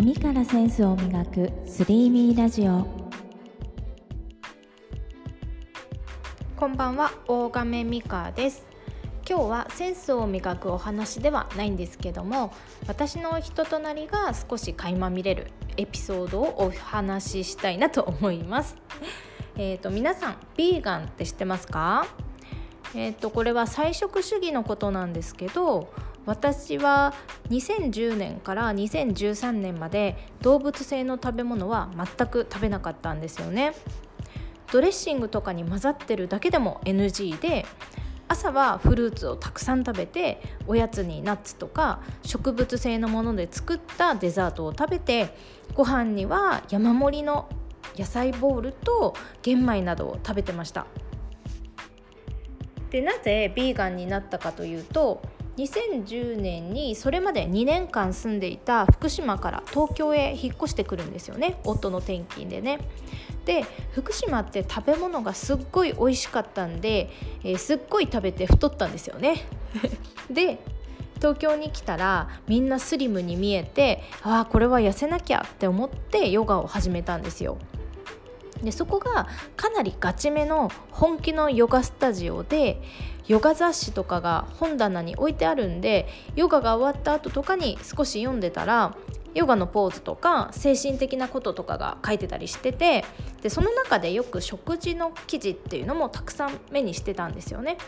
耳からセンスを磨くスリーミーラジオ。こんばんは大亀美香です。今日はセンスを磨くお話ではないんですけども私の人となりが少し垣間見れるエピソードをお話ししたいなと思います。えっ、と皆さんビーガンって知ってますか？えーとこれは菜食主義のことなんですけど私は2010年から2013年まで動物性の食べ物は全く食べなかったんですよね。ドレッシングとかに混ざってるだけでも NG で朝はフルーツをたくさん食べておやつにナッツとか植物性のもので作ったデザートを食べてご飯には山盛りの野菜ボールと玄米などを食べてました。でなぜビーガンになったかというと2010年にそれまで2年間住んでいた福島から東京へ引っ越してくるんですよね夫の転勤でね。で福島って食べ物がすっごい美味しかったんで、えー、すっごい食べて太ったんですよね。で東京に来たらみんなスリムに見えてああこれは痩せなきゃって思ってヨガを始めたんですよ。でそこがかなりガチめの本気のヨガスタジオでヨガ雑誌とかが本棚に置いてあるんでヨガが終わった後とかに少し読んでたらヨガのポーズとか精神的なこととかが書いてたりしててでその中でよく食事の記事っていうのもたくさん目にしてたんですよね。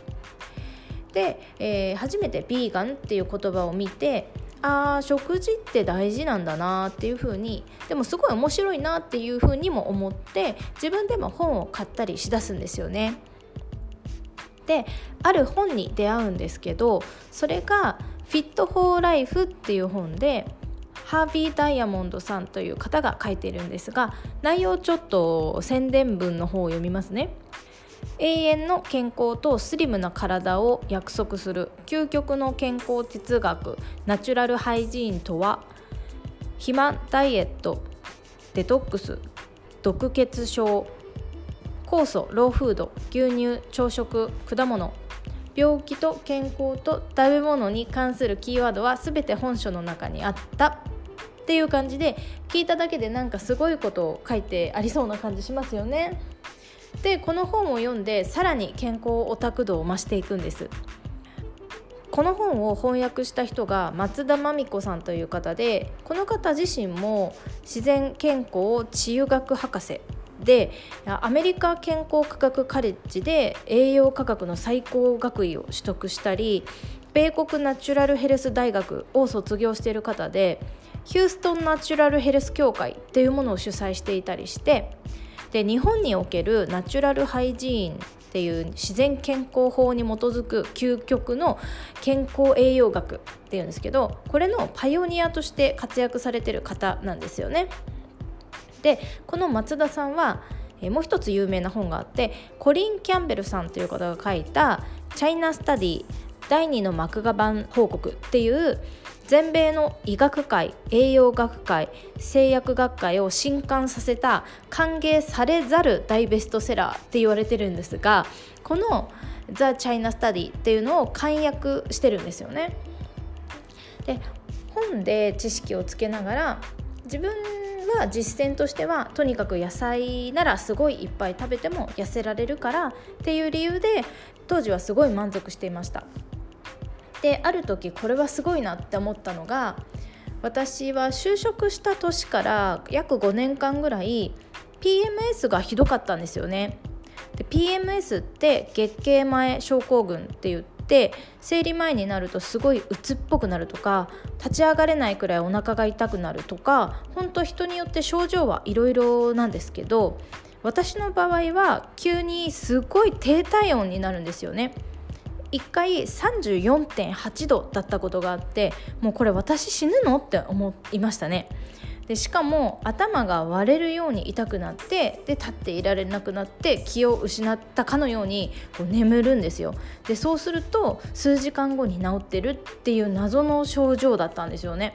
で、えー、初めて「ビーガン」っていう言葉を見てあ食事って大事なんだなっていう風にでもすごい面白いなっていう風にも思って自分でも本を買ったりしだすんですよね。である本に出会うんですけどそれが「フィット・フォー・ライフ」っていう本でハービー・ダイヤモンドさんという方が書いているんですが内容ちょっと宣伝文の方を読みますね。永遠の健康とスリムな体を約束する。究極の健康哲学。ナチュラルハイジーンとは肥満ダイエット。デトックス。毒血症。酵素ローフード。牛乳朝食。果物。病気と健康と食べ物に関するキーワードは全て本書の中にあった。っていう感じで聞いただけでなんかすごいことを書いてありそうな感じしますよね。でこの本を読んでさらに健康オタク度を増していくんです。この本を翻訳した人が松田真美子さんという方でこの方自身も自然健康治癒学博士でアメリカ健康科学カレッジで栄養科学の最高学位を取得したり米国ナチュラルヘルス大学を卒業している方でヒューストンナチュラルヘルス協会っていうものを主催していたりしてで日本におけるナチュラルハイジーンっていう自然健康法に基づく究極の健康栄養学っていうんですけどこれのパイオニアとして活躍されてる方なんですよね。でこの松田さんはもう一つ有名な本があってコリン・キャンベルさんという方が書いた「チャイナ・スタディ第2の麦芽版報告」っていう全米の医学会栄養学会製薬学会を震撼させた歓迎されざる大ベストセラーって言われてるんですがこの「ザ・チャイナ・スタディ」っていうのを簡約してるんですよね。で本で知識をつけながら自分は実践としてはとにかく野菜ならすごいいっぱい食べても痩せられるからっていう理由で当時はすごい満足していましたである時これはすごいなって思ったのが私は就職した年から約5年間ぐらい PMS がひどかったんですよねで PMS って月経前症候群って言って生理前になるとすごい鬱っぽくなるとか立ち上がれないくらいお腹が痛くなるとか本当人によって症状はいろいろなんですけど私の場合は急にすごい低体温になるんですよね。1回34.8度だったことがあってもうこれ私死ぬのって思いましたね。でしかも頭が割れるように痛くなってで立っていられなくなって気を失ったかのようにこう眠るんですよ。でそうすると数時間後に治ってるっていう謎の症状だったんですよね。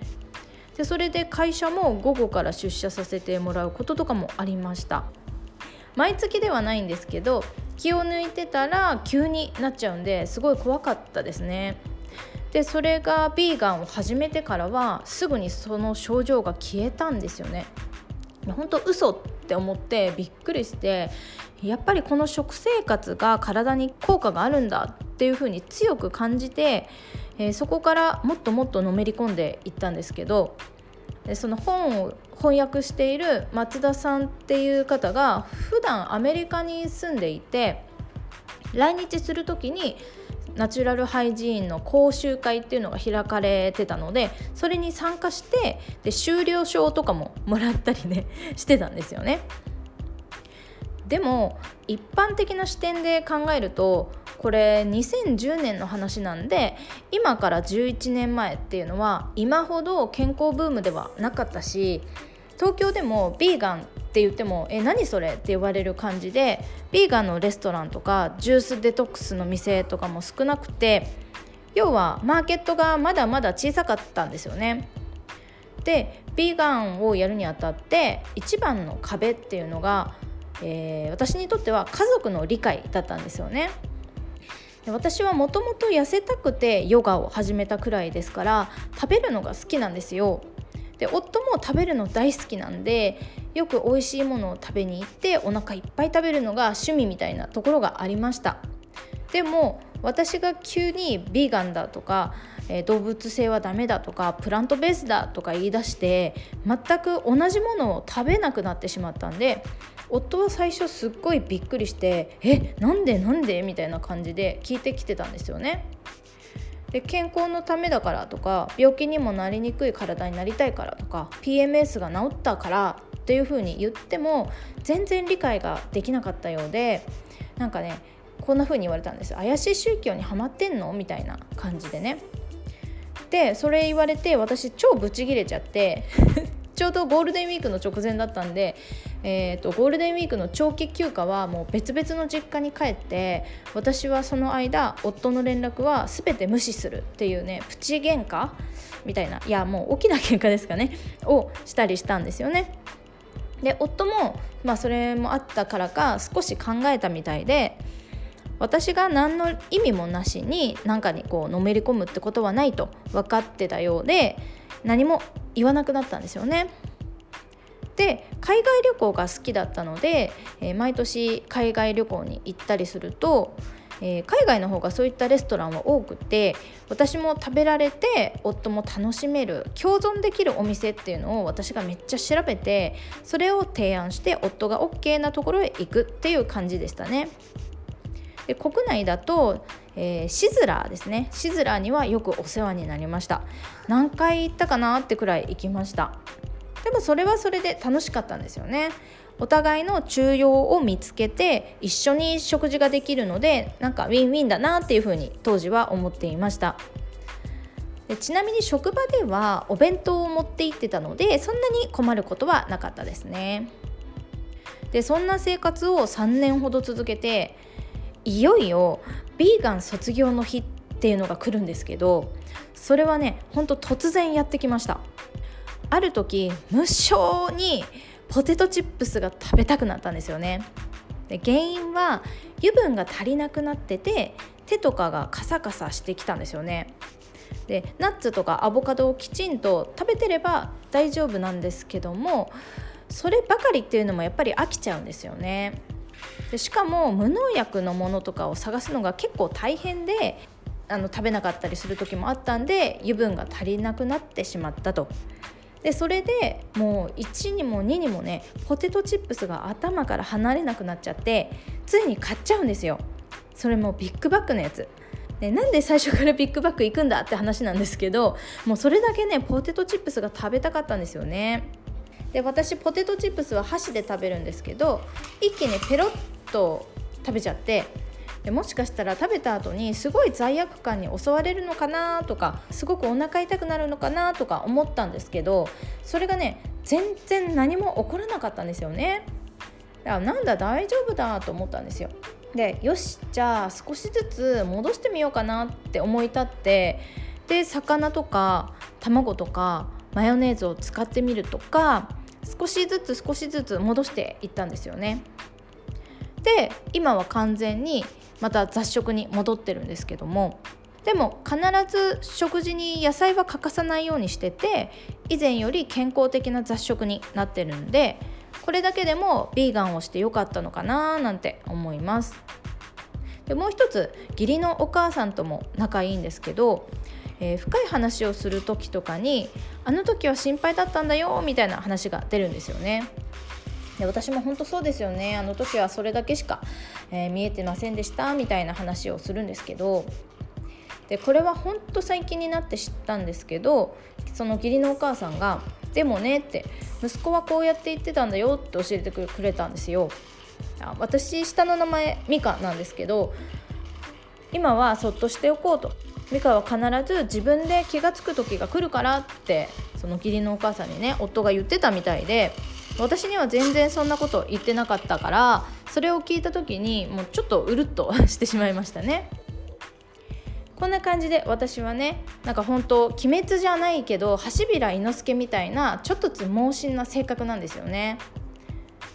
でそれで会社も午後から出社させてもらうこととかもありました。毎月ではないんですけど気を抜いてたら急になっちゃうんですごい怖かったですねでそれがビーガンを始めてからはすぐにその症状が消えたんですよね。本当嘘って思ってびっくりしてやっぱりこの食生活が体に効果があるんだっていうふうに強く感じて、えー、そこからもっともっとのめり込んでいったんですけどその本を翻訳している松田さんっていう方が普段アメリカに住んでいて来日する時にナチュラルハイジーンの講習会っていうのが開かれてたのでそれに参加してで修了証とかももらったりねしてたんですよね。でも一般的な視点で考えるとこれ2010年の話なんで今から11年前っていうのは今ほど健康ブームではなかったし東京でもビーガンって言っても「え何それ?」って言われる感じでビーガンのレストランとかジュースデトックスの店とかも少なくて要はマーケットがまだまだ小さかったんですよね。でビーガンをやるにあたって一番の壁っていうのが、えー、私にとっては家族の理解だったんですよね。私はもともと痩せたくてヨガを始めたくらいですから食べるのが好きなんですよで夫も食べるの大好きなんでよく美味しいものを食べに行ってお腹いっぱい食べるのが趣味みたいなところがありましたでも私が急にビーガンだとか、えー、動物性はダメだとかプラントベースだとか言い出して全く同じものを食べなくなってしまったんで夫は最初すっごいびっくりして「えなんでなんで?」みたいな感じで聞いてきてたんですよね。で健康のためだからとか病気にもなりにくい体になりたいからとか PMS が治ったからっていう風に言っても全然理解ができなかったようでなんかねこんな風に言われたんです怪しい宗教にはまってんの？みたいな感じでね。でそれ言われて私超ブチギレちゃって ちょうどゴールデンウィークの直前だったんで、えーと、ゴールデンウィークの長期休暇はもう別々の実家に帰って私はその間夫の連絡は全て無視するっていうねプチ喧嘩みたいないやもう大きな喧嘩ですかねをしたりしたんですよね。で夫も、まあ、それもあったからか少し考えたみたいで私が何の意味もなしに何かにこうのめり込むってことはないと分かってたようで何も言わなくなったんですよね。で海外旅行が好きだったので、えー、毎年海外旅行に行ったりすると、えー、海外の方がそういったレストランは多くて私も食べられて夫も楽しめる共存できるお店っていうのを私がめっちゃ調べてそれを提案して夫が OK なところへ行くっていう感じでしたね。で国内だと、えー、シズラーですね。シズラーにはよくお世話になりました。何回行ったかなってくらい行きました。でもそれはそれで楽しかったんですよね。お互いの中庸を見つけて一緒に食事ができるのでなんかウィンウィンだなっていうふうに当時は思っていました。でちなみに職場ではお弁当を持って行ってたのでそんなに困ることはなかったですね。でそんな生活を3年ほど続けていよいよビーガン卒業の日っていうのが来るんですけどそれはねほんと突然やってきました。ある時無性にポテトチップスが食べたくなったんですよね。で原因は油分が足りなくなってて手とかがカサカサしてきたんですよね。でナッツとかアボカドをきちんと食べてれば大丈夫なんですけどもそればかりっていうのもやっぱり飽きちゃうんですよね。でしかも無農薬のものとかを探すのが結構大変であの食べなかったりする時もあったんで油分が足りなくなってしまったと。でそれでもう1にも2にもねポテトチップスが頭から離れなくなっちゃってついに買っちゃうんですよ。それもビッグバッグのやつ。でなんで最初からビッグバッグ行くんだって話なんですけどもうそれだけねポテトチップスが食べたかったんですよね。で私ポテトチップスは箸で食べるんですけど一気にペロッと食べちゃってでもしかしたら食べた後にすごい罪悪感に襲われるのかなとかすごくお腹痛くなるのかなとか思ったんですけどそれがね全然何も起こらなかったんですよね。だからなんだ大丈夫だと思ったんですよ。でよしじゃあ少しずつ戻してみようかなって思い立ってで魚とか卵とかマヨネーズを使ってみるとか少しずつ少しずつ戻していったんですよね。で今は完全にまた雑食に戻ってるんですけどもでも必ず食事に野菜は欠かさないようにしてて以前より健康的な雑食になってるんでこれだけでもビーガンをしてよかったのかななんて思います。でもう一つ義理のお母さんとも仲いいんですけど、えー、深い話をする時とかに「あの時は心配だったんだよ」みたいな話が出るんですよね。で私も本当そうですよねあの時はそれだけしか、えー、見えてませんでしたみたいな話をするんですけどでこれは本当最近になって知ったんですけどその義理のお母さんが「でもね」って「息子はこうやって言ってたんだよ」って教えてくれたんですよ。私下の名前ミカなんですけど今はそっとしておこうとミカは必ず自分で気が付く時が来るからってその義理のお母さんにね夫が言ってたみたいで私には全然そんなこと言ってなかったからそれを聞いた時にもうちょっとうるっとしてしまいましたね。こんな感じで私はねなんか本当鬼滅じゃないけど橋平伊之助みたいなちょっとつ猛進な性格なんですよね。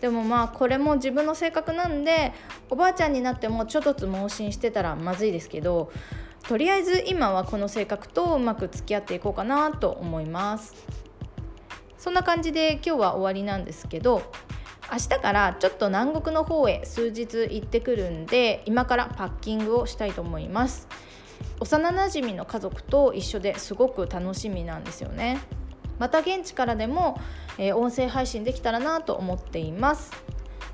でもまあこれも自分の性格なんでおばあちゃんになってもちょっとつ盲信してたらまずいですけどとりあえず今はこの性格とうまく付き合っていこうかなと思います。そんな感じで今日は終わりなんですけど明日からちょっと南国の方へ数日行ってくるんで今からパッキングをしたいと思います。幼なじみの家族と一緒ですごく楽しみなんですよね。また現地からでも、えー、音声配信できたらなと思っています。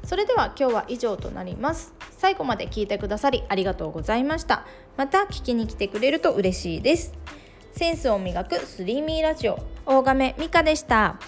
それでは今日は以上となります。最後まで聞いてくださりありがとうございました。また聞きに来てくれると嬉しいです。センスを磨くスリーミーラジオ。大亀美香でした。